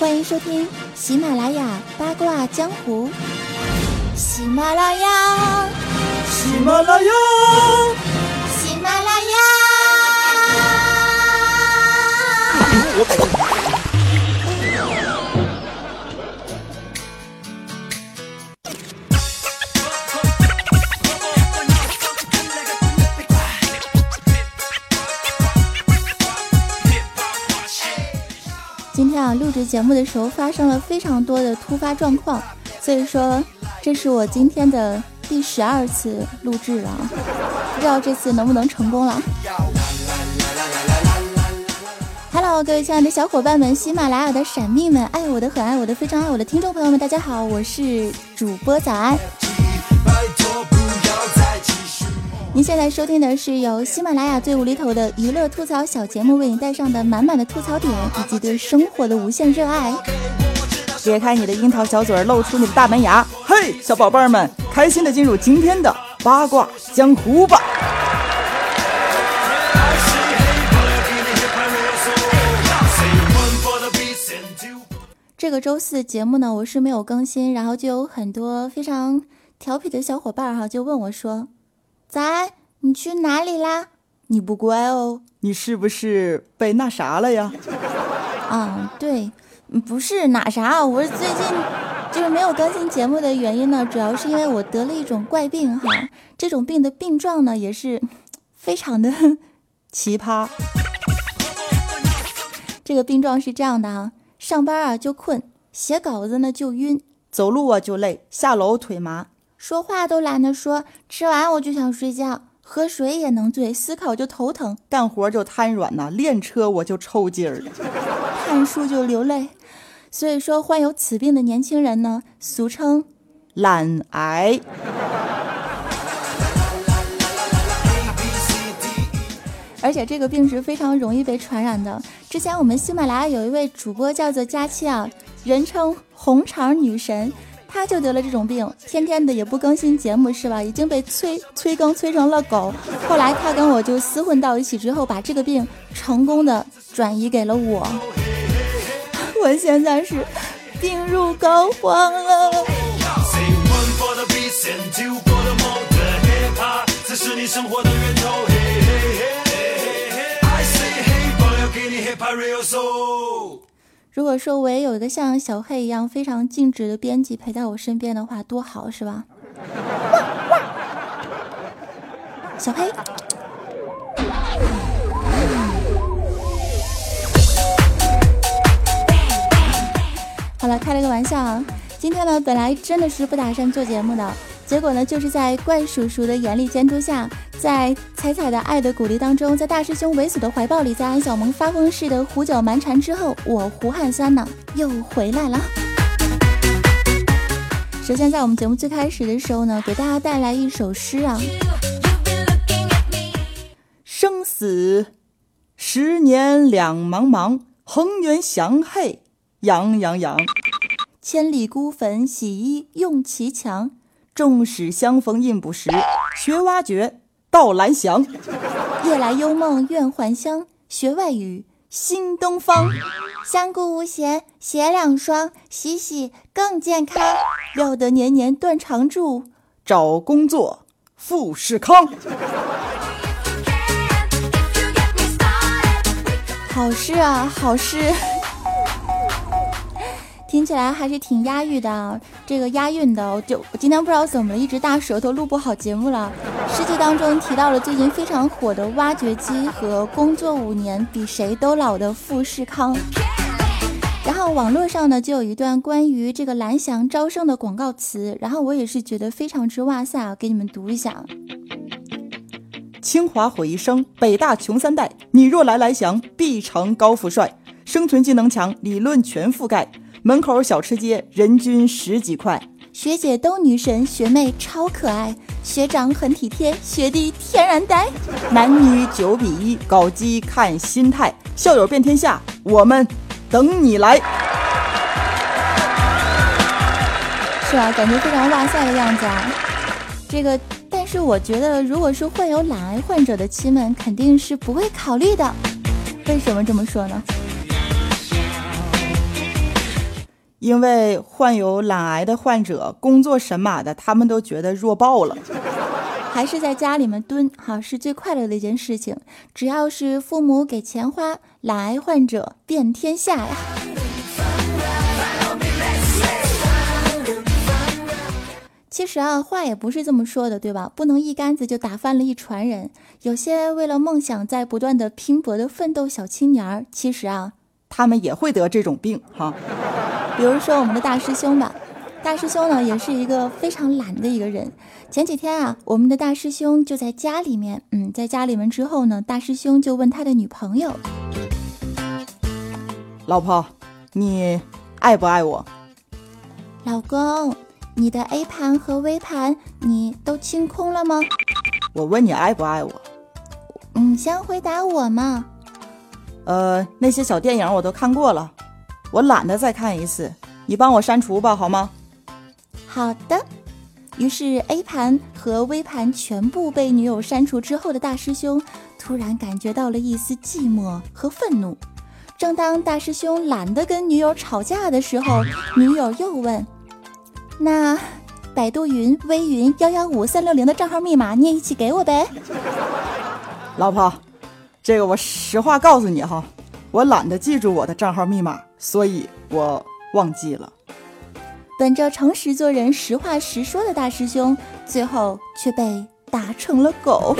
欢迎收听喜马拉雅八卦江湖。喜马拉雅，喜马拉雅，喜马拉雅。录制节目的时候发生了非常多的突发状况，所以说这是我今天的第十二次录制了，不知道这次能不能成功了。Hello，各位亲爱的小伙伴们，喜马拉雅的闪蜜们，爱我的很爱我的非常爱我的听众朋友们，大家好，我是主播早安。您现在收听的是由喜马拉雅最无厘头的娱乐吐槽小节目为你带上的满满的吐槽点，以及对生活的无限热爱。咧开你的樱桃小嘴，露出你的大门牙。嘿，小宝贝儿们，开心的进入今天的八卦江湖吧。这个周四的节目呢，我是没有更新，然后就有很多非常调皮的小伙伴哈，就问我说。早安，你去哪里啦？你不乖哦，你是不是被那啥了呀？啊，对，不是哪啥，我是最近就是没有更新节目的原因呢，主要是因为我得了一种怪病哈，这种病的病状呢也是非常的奇葩。这个病状是这样的啊，上班啊就困，写稿子呢就晕，走路啊就累，下楼腿麻。说话都懒得说，吃完我就想睡觉，喝水也能醉，思考就头疼，干活就瘫软呐，练车我就抽筋儿，看书就流泪。所以说，患有此病的年轻人呢，俗称懒癌。而且这个病是非常容易被传染的。之前我们喜马拉雅有一位主播叫做佳期啊，人称红肠女神。他就得了这种病，天天的也不更新节目，是吧？已经被催催更催成了狗。后来他跟我就厮混到一起之后，把这个病成功的转移给了我。我现在是病入膏肓了。如果说我也有一个像小黑一样非常静止的编辑陪在我身边的话，多好，是吧？小黑，好了，开了个玩笑啊。今天呢，本来真的是不打算做节目的，结果呢，就是在怪叔叔的严厉监督下。在彩彩的爱的鼓励当中，在大师兄猥琐的怀抱里，在安小萌发疯似的胡搅蛮缠之后，我胡汉三呢又回来了。首先，在我们节目最开始的时候呢，给大家带来一首诗啊：生死十年两茫茫，恒源祥嘿洋洋洋，千里孤坟洗衣用其强，纵使相逢应不识，学挖掘。到蓝翔，夜来幽梦愿还乡。学外语新东方，相顾无嫌鞋两双，洗洗更健康。料得年年断肠柱，找工作富士康。好事啊，好诗。听起来还是挺押韵的，这个押韵的，我就我今天不知道怎么了一直大舌头，录不好节目了。诗句当中提到了最近非常火的挖掘机和工作五年比谁都老的富士康。然后网络上呢就有一段关于这个蓝翔招生的广告词，然后我也是觉得非常之哇塞啊，给你们读一下：清华毁一生，北大穷三代，你若来蓝翔，必成高富帅，生存技能强，理论全覆盖。门口小吃街，人均十几块。学姐都女神，学妹超可爱，学长很体贴，学弟天然呆。男女九比一，搞基看心态，校友遍天下，我们等你来。是啊，感觉非常哇塞的样子啊。这个，但是我觉得，如果是患有懒癌患者的亲们，肯定是不会考虑的。为什么这么说呢？因为患有懒癌的患者，工作神马的，他们都觉得弱爆了。还是在家里面蹲，哈，是最快乐的一件事情。只要是父母给钱花，懒癌患者遍天下呀。其实啊，话也不是这么说的，对吧？不能一竿子就打翻了一船人。有些为了梦想在不断的拼搏的奋斗小青年儿，其实啊，他们也会得这种病哈。比如说我们的大师兄吧。大师兄呢，也是一个非常懒的一个人。前几天啊，我们的大师兄就在家里面，嗯，在家里面之后呢，大师兄就问他的女朋友：“老婆，你爱不爱我？”老公，你的 A 盘和 V 盘你都清空了吗？我问你爱不爱我？你，先回答我嘛。呃，那些小电影我都看过了，我懒得再看一次，你帮我删除吧，好吗？好的，于是 A 盘和 V 盘全部被女友删除之后的大师兄，突然感觉到了一丝寂寞和愤怒。正当大师兄懒得跟女友吵架的时候，女友又问：“那百度云、微云幺幺五三六零的账号密码你也一起给我呗？”老婆，这个我实话告诉你哈，我懒得记住我的账号密码，所以我忘记了。本着诚实做人、实话实说的大师兄，最后却被打成了狗。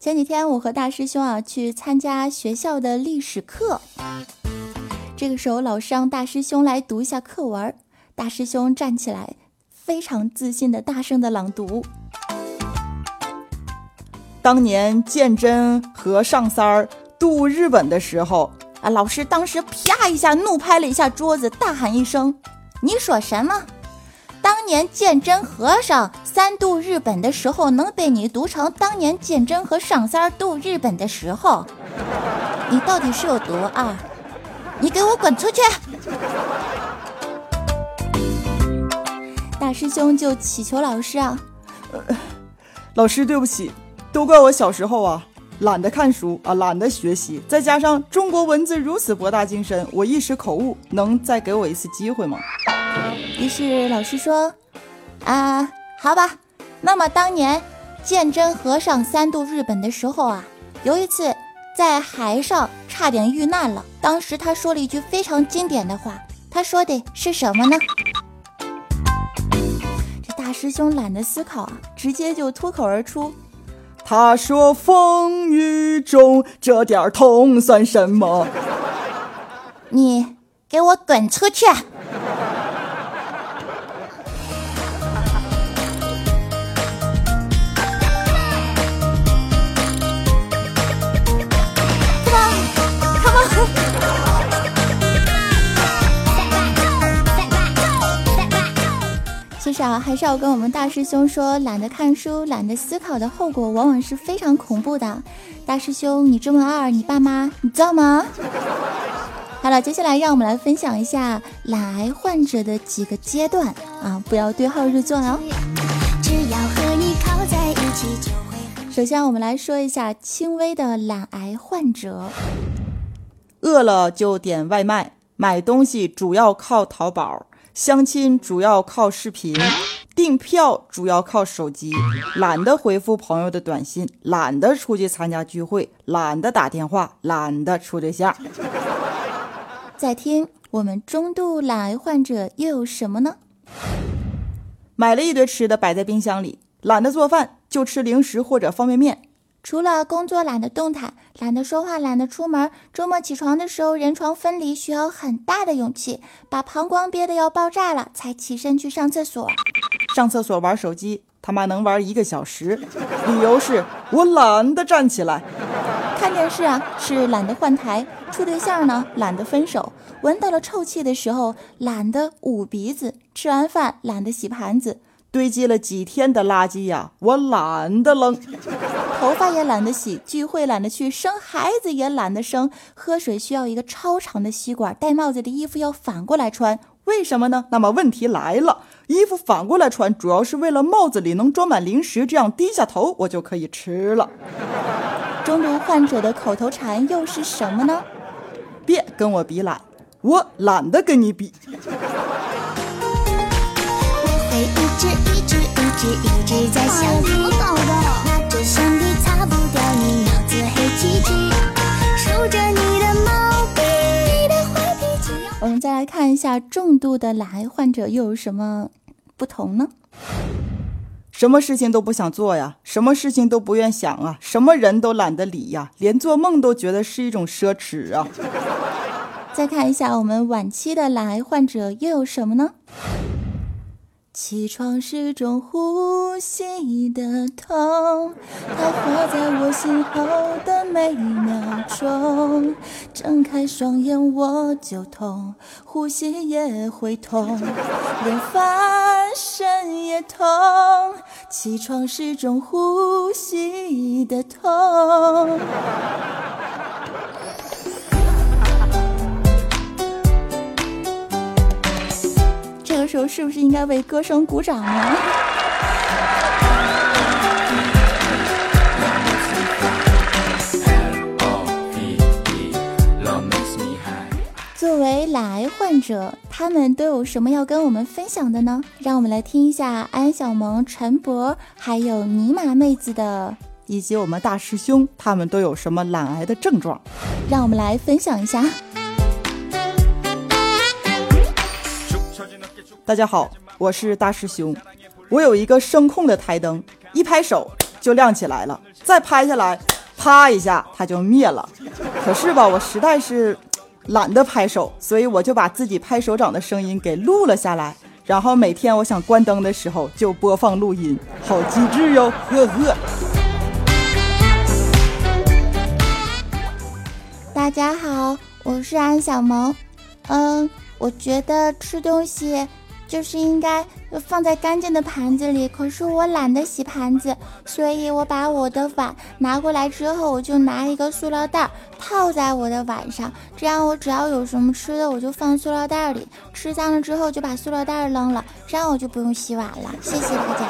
前几天我和大师兄啊去参加学校的历史课，这个时候老师让大师兄来读一下课文，大师兄站起来，非常自信的大声的朗读。当年鉴真和尚三儿渡日本的时候，啊，老师当时啪一下怒拍了一下桌子，大喊一声：“你说什么？当年鉴真和尚三渡日本的时候，能被你读成当年鉴真和尚三儿渡日本的时候？你到底是有多二？你给我滚出去！”大师兄就祈求老师啊，呃 老师对不起。都怪我小时候啊，懒得看书啊，懒得学习，再加上中国文字如此博大精深，我一时口误，能再给我一次机会吗？于是老师说：“啊，好吧，那么当年鉴真和尚三渡日本的时候啊，有一次在海上差点遇难了。当时他说了一句非常经典的话，他说的是什么呢？”大师兄懒得思考啊，直接就脱口而出。他说：“风雨中这点痛算什么？”你给我滚出去！至少，还是要跟我们大师兄说，懒得看书、懒得思考的后果，往往是非常恐怖的。大师兄，你这么二，你爸妈你知道吗？好了，接下来让我们来分享一下懒癌患者的几个阶段啊，不要对号入座哦。首先，我们来说一下轻微的懒癌患者，饿了就点外卖，买东西主要靠淘宝。相亲主要靠视频，订票主要靠手机，懒得回复朋友的短信，懒得出去参加聚会，懒得打电话，懒得处对象。再听，我们中度懒癌患者又有什么呢？买了一堆吃的摆在冰箱里，懒得做饭，就吃零食或者方便面。除了工作懒得动弹，懒得说话，懒得出门，周末起床的时候人床分离，需要很大的勇气，把膀胱憋得要爆炸了才起身去上厕所。上厕所玩手机，他妈能玩一个小时，理由是我懒得站起来。看电视啊，是懒得换台；处对象呢，懒得分手；闻到了臭气的时候，懒得捂鼻子；吃完饭，懒得洗盘子。堆积了几天的垃圾呀，我懒得扔。头发也懒得洗，聚会懒得去，生孩子也懒得生，喝水需要一个超长的吸管，戴帽子的衣服要反过来穿，为什么呢？那么问题来了，衣服反过来穿，主要是为了帽子里能装满零食，这样低下头我就可以吃了。中毒患者的口头禅又是什么呢？别跟我比懒，我懒得跟你比。直一直一直一直在想你，拿着橡皮擦不掉你脑子黑漆漆，数着你的毛病，你的坏脾气。我们再来看一下重度的懒癌患者又有什么不同呢？什么事情都不想做呀，什么事情都不愿想啊，什么人都懒得理呀，连做梦都觉得是一种奢侈啊。再看一下我们晚期的懒癌患者又有什么呢？起床是种呼吸的痛，它活在我心后的每一秒钟。睁开双眼我就痛，呼吸也会痛，连翻身也痛。起床是种呼吸的痛。时候是不是应该为歌声鼓掌呢？作为懒癌患者，他们都有什么要跟我们分享的呢？让我们来听一下安小萌、陈博还有尼玛妹子的，以及我们大师兄他们都有什么懒癌的症状？让我们来分享一下。大家好，我是大师兄。我有一个声控的台灯，一拍手就亮起来了，再拍下来，啪一下它就灭了。可是吧，我实在是懒得拍手，所以我就把自己拍手掌的声音给录了下来，然后每天我想关灯的时候就播放录音，好机智哟，呵呵。大家好，我是安小萌。嗯，我觉得吃东西。就是应该放在干净的盘子里，可是我懒得洗盘子，所以我把我的碗拿过来之后，我就拿一个塑料袋套在我的碗上，这样我只要有什么吃的，我就放塑料袋里，吃脏了之后就把塑料袋扔了，这样我就不用洗碗了。谢谢大家。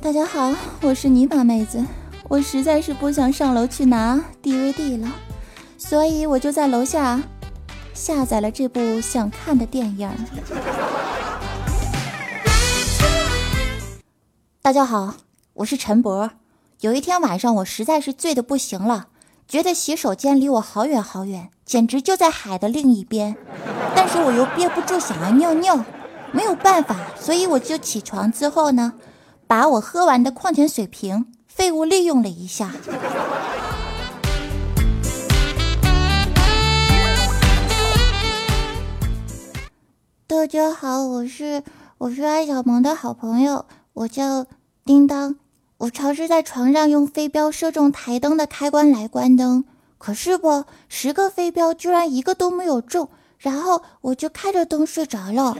大家好，我是泥巴妹子，我实在是不想上楼去拿 DVD 了。所以我就在楼下下载了这部想看的电影。大家好，我是陈博。有一天晚上，我实在是醉得不行了，觉得洗手间离我好远好远，简直就在海的另一边。但是我又憋不住想要尿尿，没有办法，所以我就起床之后呢，把我喝完的矿泉水瓶废物利用了一下。大家好，我是我是艾小萌的好朋友，我叫叮当。我尝试在床上用飞镖射中台灯的开关来关灯，可是不，十个飞镖居然一个都没有中，然后我就开着灯睡着了。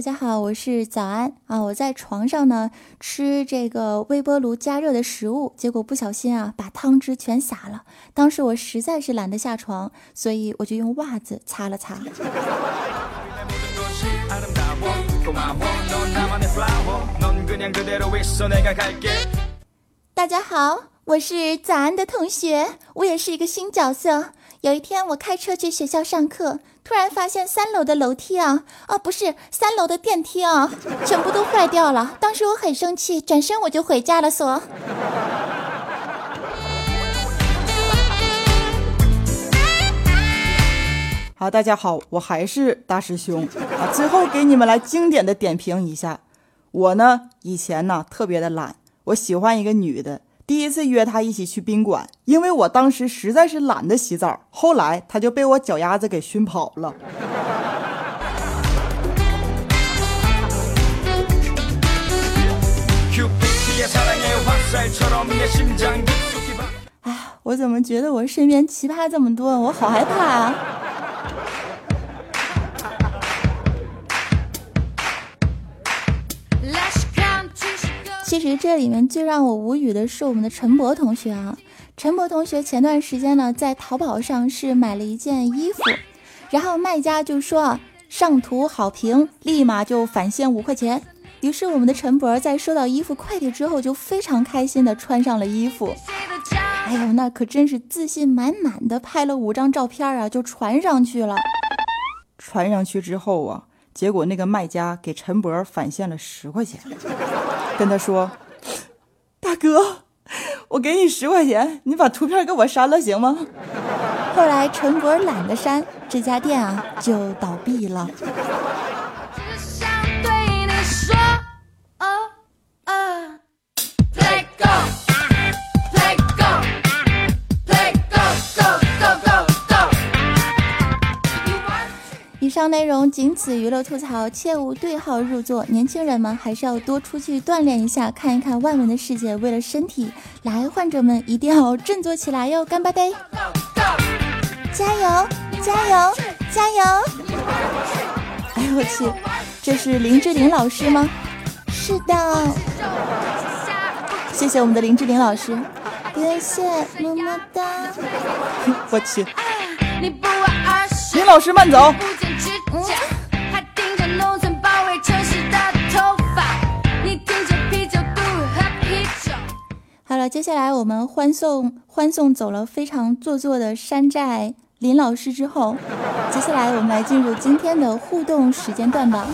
大家好，我是早安啊！我在床上呢吃这个微波炉加热的食物，结果不小心啊把汤汁全洒了。当时我实在是懒得下床，所以我就用袜子擦了擦。大家好，我是早安的同学，我也是一个新角色。有一天我开车去学校上课。突然发现三楼的楼梯啊，哦不是三楼的电梯啊，全部都坏掉了。当时我很生气，转身我就回家了。说，好，大家好，我还是大师兄啊。最后给你们来经典的点评一下，我呢以前呢特别的懒，我喜欢一个女的。第一次约他一起去宾馆，因为我当时实在是懒得洗澡。后来他就被我脚丫子给熏跑了。哎，我怎么觉得我身边奇葩这么多，我好害怕啊！其实这里面最让我无语的是我们的陈博同学啊。陈博同学前段时间呢，在淘宝上是买了一件衣服，然后卖家就说上图好评，立马就返现五块钱。于是我们的陈博在收到衣服快递之后，就非常开心的穿上了衣服。哎呦，那可真是自信满满的，拍了五张照片啊，就传上去了。传上去之后啊，结果那个卖家给陈博返现了十块钱，跟他说：“大哥，我给你十块钱，你把图片给我删了行吗？”后来陈博懒得删，这家店啊就倒闭了。以上内容仅此娱乐吐槽，切勿对号入座。年轻人们还是要多出去锻炼一下，看一看外面的世界。为了身体，来，患者们一定要振作起来哟！干巴爹，加油，加油，加油！哎呦我去，这是林志玲老师吗？是的，谢谢我们的林志玲老师，感谢么么哒。我去，林老师慢走。好了，接下来我们欢送欢送走了非常做作的山寨林老师之后，接下来我们来进入今天的互动时间段吧。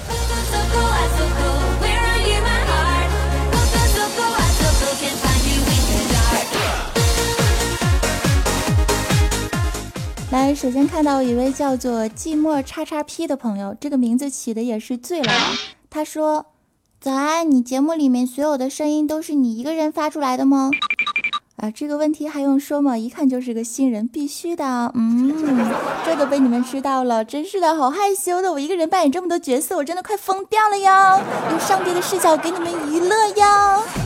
来，首先看到一位叫做寂寞叉叉 P 的朋友，这个名字起的也是醉了。他说：“早安，你节目里面所有的声音都是你一个人发出来的吗？”啊，这个问题还用说吗？一看就是个新人，必须的。嗯，这都被你们知道了，真是的，好害羞的。我一个人扮演这么多角色，我真的快疯掉了哟！用上帝的视角给你们娱乐哟。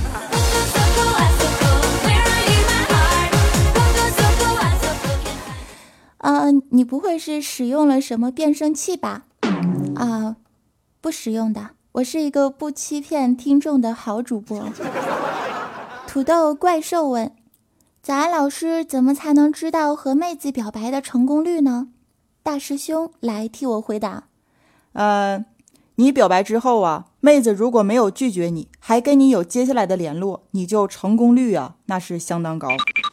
啊，你不会是使用了什么变声器吧？啊，不使用的，我是一个不欺骗听众的好主播。土豆怪兽问：早安老师，怎么才能知道和妹子表白的成功率呢？大师兄来替我回答。呃，你表白之后啊，妹子如果没有拒绝你，还跟你有接下来的联络，你就成功率啊，那是相当高，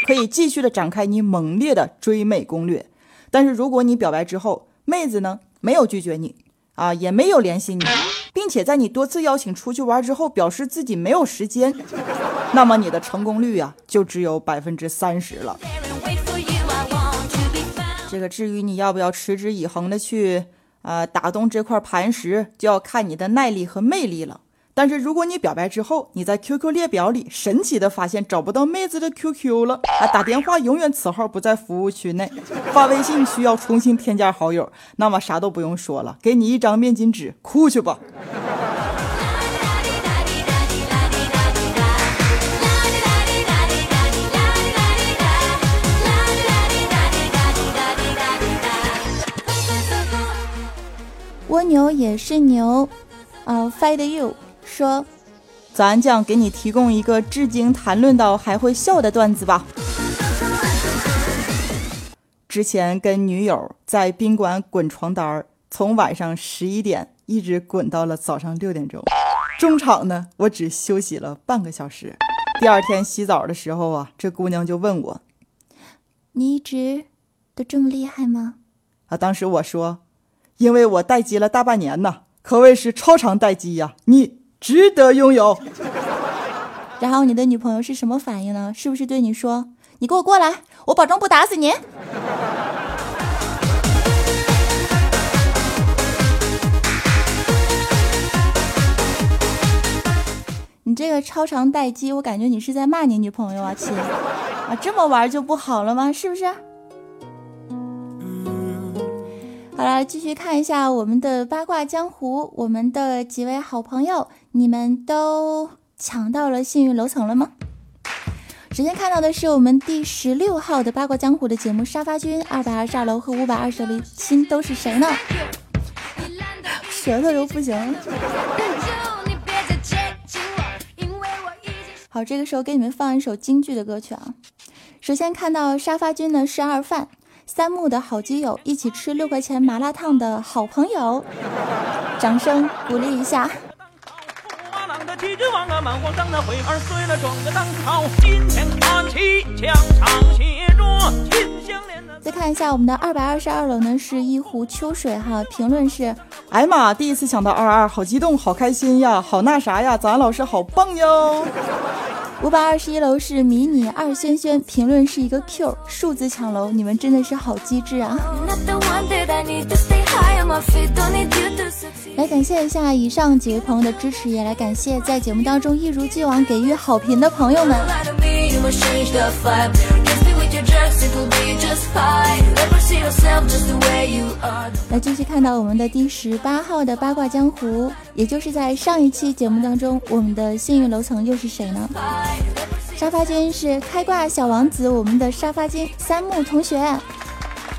可以继续的展开你猛烈的追妹攻略。但是如果你表白之后，妹子呢没有拒绝你啊，也没有联系你，并且在你多次邀请出去玩之后，表示自己没有时间，那么你的成功率啊就只有百分之三十了。这个至于你要不要持之以恒的去啊打动这块磐石，就要看你的耐力和魅力了。但是如果你表白之后，你在 QQ 列表里神奇的发现找不到妹子的 QQ 了啊，打电话永远此号不在服务区内，发微信需要重新添加好友，那么啥都不用说了，给你一张面巾纸，哭去吧。蜗牛也是牛，啊，fight you。说，咱将给你提供一个至今谈论到还会笑的段子吧。之前跟女友在宾馆滚床单儿，从晚上十一点一直滚到了早上六点钟，中场呢我只休息了半个小时。第二天洗澡的时候啊，这姑娘就问我：“你一直都这么厉害吗？”啊，当时我说：“因为我待机了大半年呢，可谓是超长待机呀。”你。值得拥有。然后你的女朋友是什么反应呢？是不是对你说：“你给我过来，我保证不打死你。”你这个超长待机，我感觉你是在骂你女朋友啊，亲啊，这么玩就不好了吗？是不是？好了，继续看一下我们的八卦江湖，我们的几位好朋友，你们都抢到了幸运楼层了吗？首先看到的是我们第十六号的八卦江湖的节目沙发君，二百二十二楼和五百二十楼亲都是谁呢？舌头都不行了。好，这个时候给你们放一首京剧的歌曲啊。首先看到沙发君的是二饭，三木的好基友，一起吃六块钱麻辣烫的好朋友，掌声鼓励一下。再看一下我们的二百二十二楼呢，是一壶秋水哈，评论是：哎呀妈，第一次抢到二二，好激动，好开心呀，好那啥呀，早安老师好棒哟。五百二十一楼是迷你二轩轩，评论是一个 Q，数字抢楼，你们真的是好机智啊！来感谢一下以上几位朋友的支持，也来感谢在节目当中一如既往给予好评的朋友们。来继续看到我们的第十八号的八卦江湖，也就是在上一期节目当中，我们的幸运楼层又是谁呢？沙发君是开挂小王子，我们的沙发君三木同学。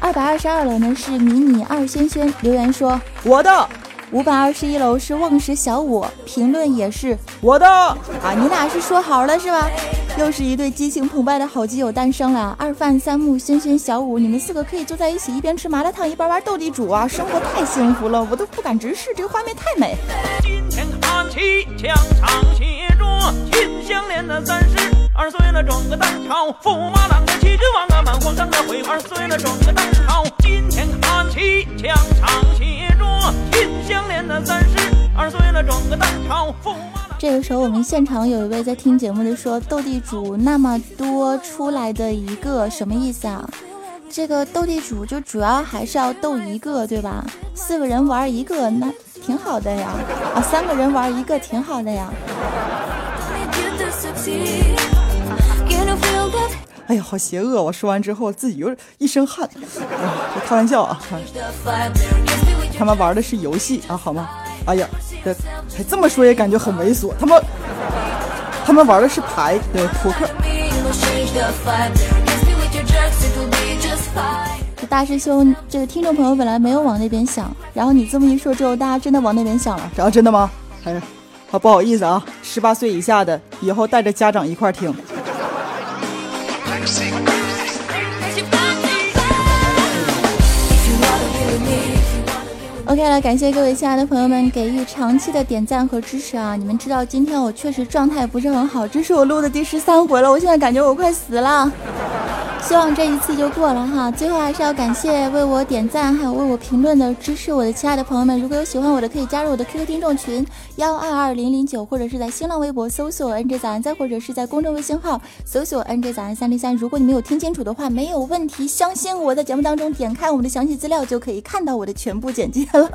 二百二十二楼呢是迷你二轩轩留言说我的。五百二十一楼是望石小五，评论也是我的啊，你俩是说好了是吧？又是一对激情澎湃的好基友诞生了，二范三木轩轩小五，你们四个可以坐在一起，一边吃麻辣烫一边玩斗地主啊，生活太幸福了，我都不敢直视，这个画面太美。今天看齐墙上写着心相连的三十二岁了，装个蛋炒驸马郎的气质王啊，满皇上的会二岁了，装个蛋炒。今天看齐墙上写着秦香莲的三十二岁了，装个蛋炒驸马。这个时候，我们现场有一位在听节目的说：“斗地主那么多出来的一个什么意思啊？这个斗地主就主要还是要斗一个，对吧？四个人玩一个那挺好的呀，啊，三个人玩一个挺好的呀。”哎呀，好邪恶！我说完之后自己又一身汗。开玩笑啊，他们玩的是游戏啊，好吗？哎呀。这还这么说也感觉很猥琐。他们他们玩的是牌，对扑克。大师兄，这个听众朋友本来没有往那边想，然后你这么一说之后，大家真的往那边想了。然后真的吗？哎，好不好意思啊，十八岁以下的以后带着家长一块听。OK 了，感谢各位亲爱的朋友们给予长期的点赞和支持啊！你们知道今天我确实状态不是很好，这是我录的第十三回了，我现在感觉我快死了。希望这一次就过了哈。最后还是要感谢为我点赞还有为我评论的支持我的亲爱的朋友们。如果有喜欢我的，可以加入我的 QQ 听众群幺二二零零九，或者是在新浪微博搜索 NJ 早安，再或者是在公众微信号搜索 NJ 早安三零三。如果你没有听清楚的话，没有问题，相信我在节目当中点开我们的详细资料，就可以看到我的全部简介了。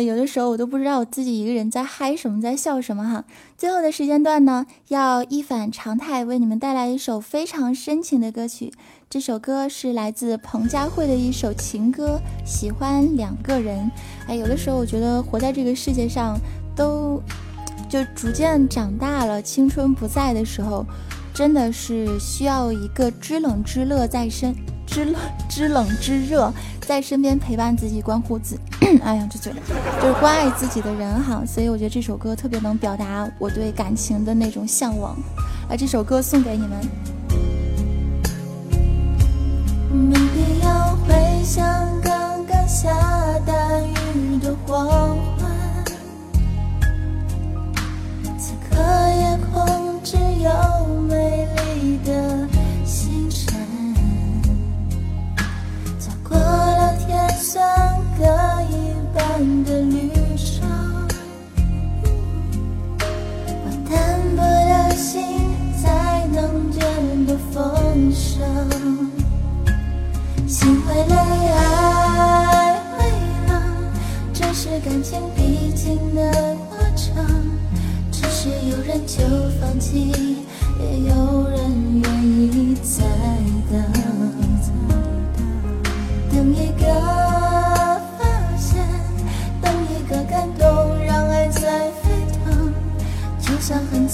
有的时候我都不知道我自己一个人在嗨什么，在笑什么哈。最后的时间段呢，要一反常态，为你们带来一首非常深情的歌曲。这首歌是来自彭佳慧的一首情歌，《喜欢两个人》。哎，有的时候我觉得活在这个世界上，都就逐渐长大了，青春不在的时候，真的是需要一个知冷知热在身。知冷知冷知热，在身边陪伴自己，关乎自，哎呀，这嘴就是关爱自己的人哈。所以我觉得这首歌特别能表达我对感情的那种向往。把，这首歌送给你们。没必要回想刚刚下大雨的黄昏，此刻夜空只有美丽的。算各一半的旅程，我淡薄的心才能觉得丰盛。心会累，爱会冷，这是感情必经的过程。只是有人就放弃，也有人愿意再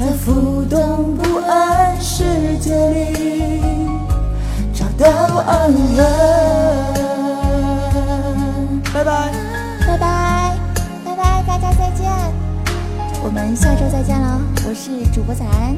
在浮动不安世界里找到安稳。拜拜。拜拜，拜拜，大家再见，我们下周再见了。我是主播早安。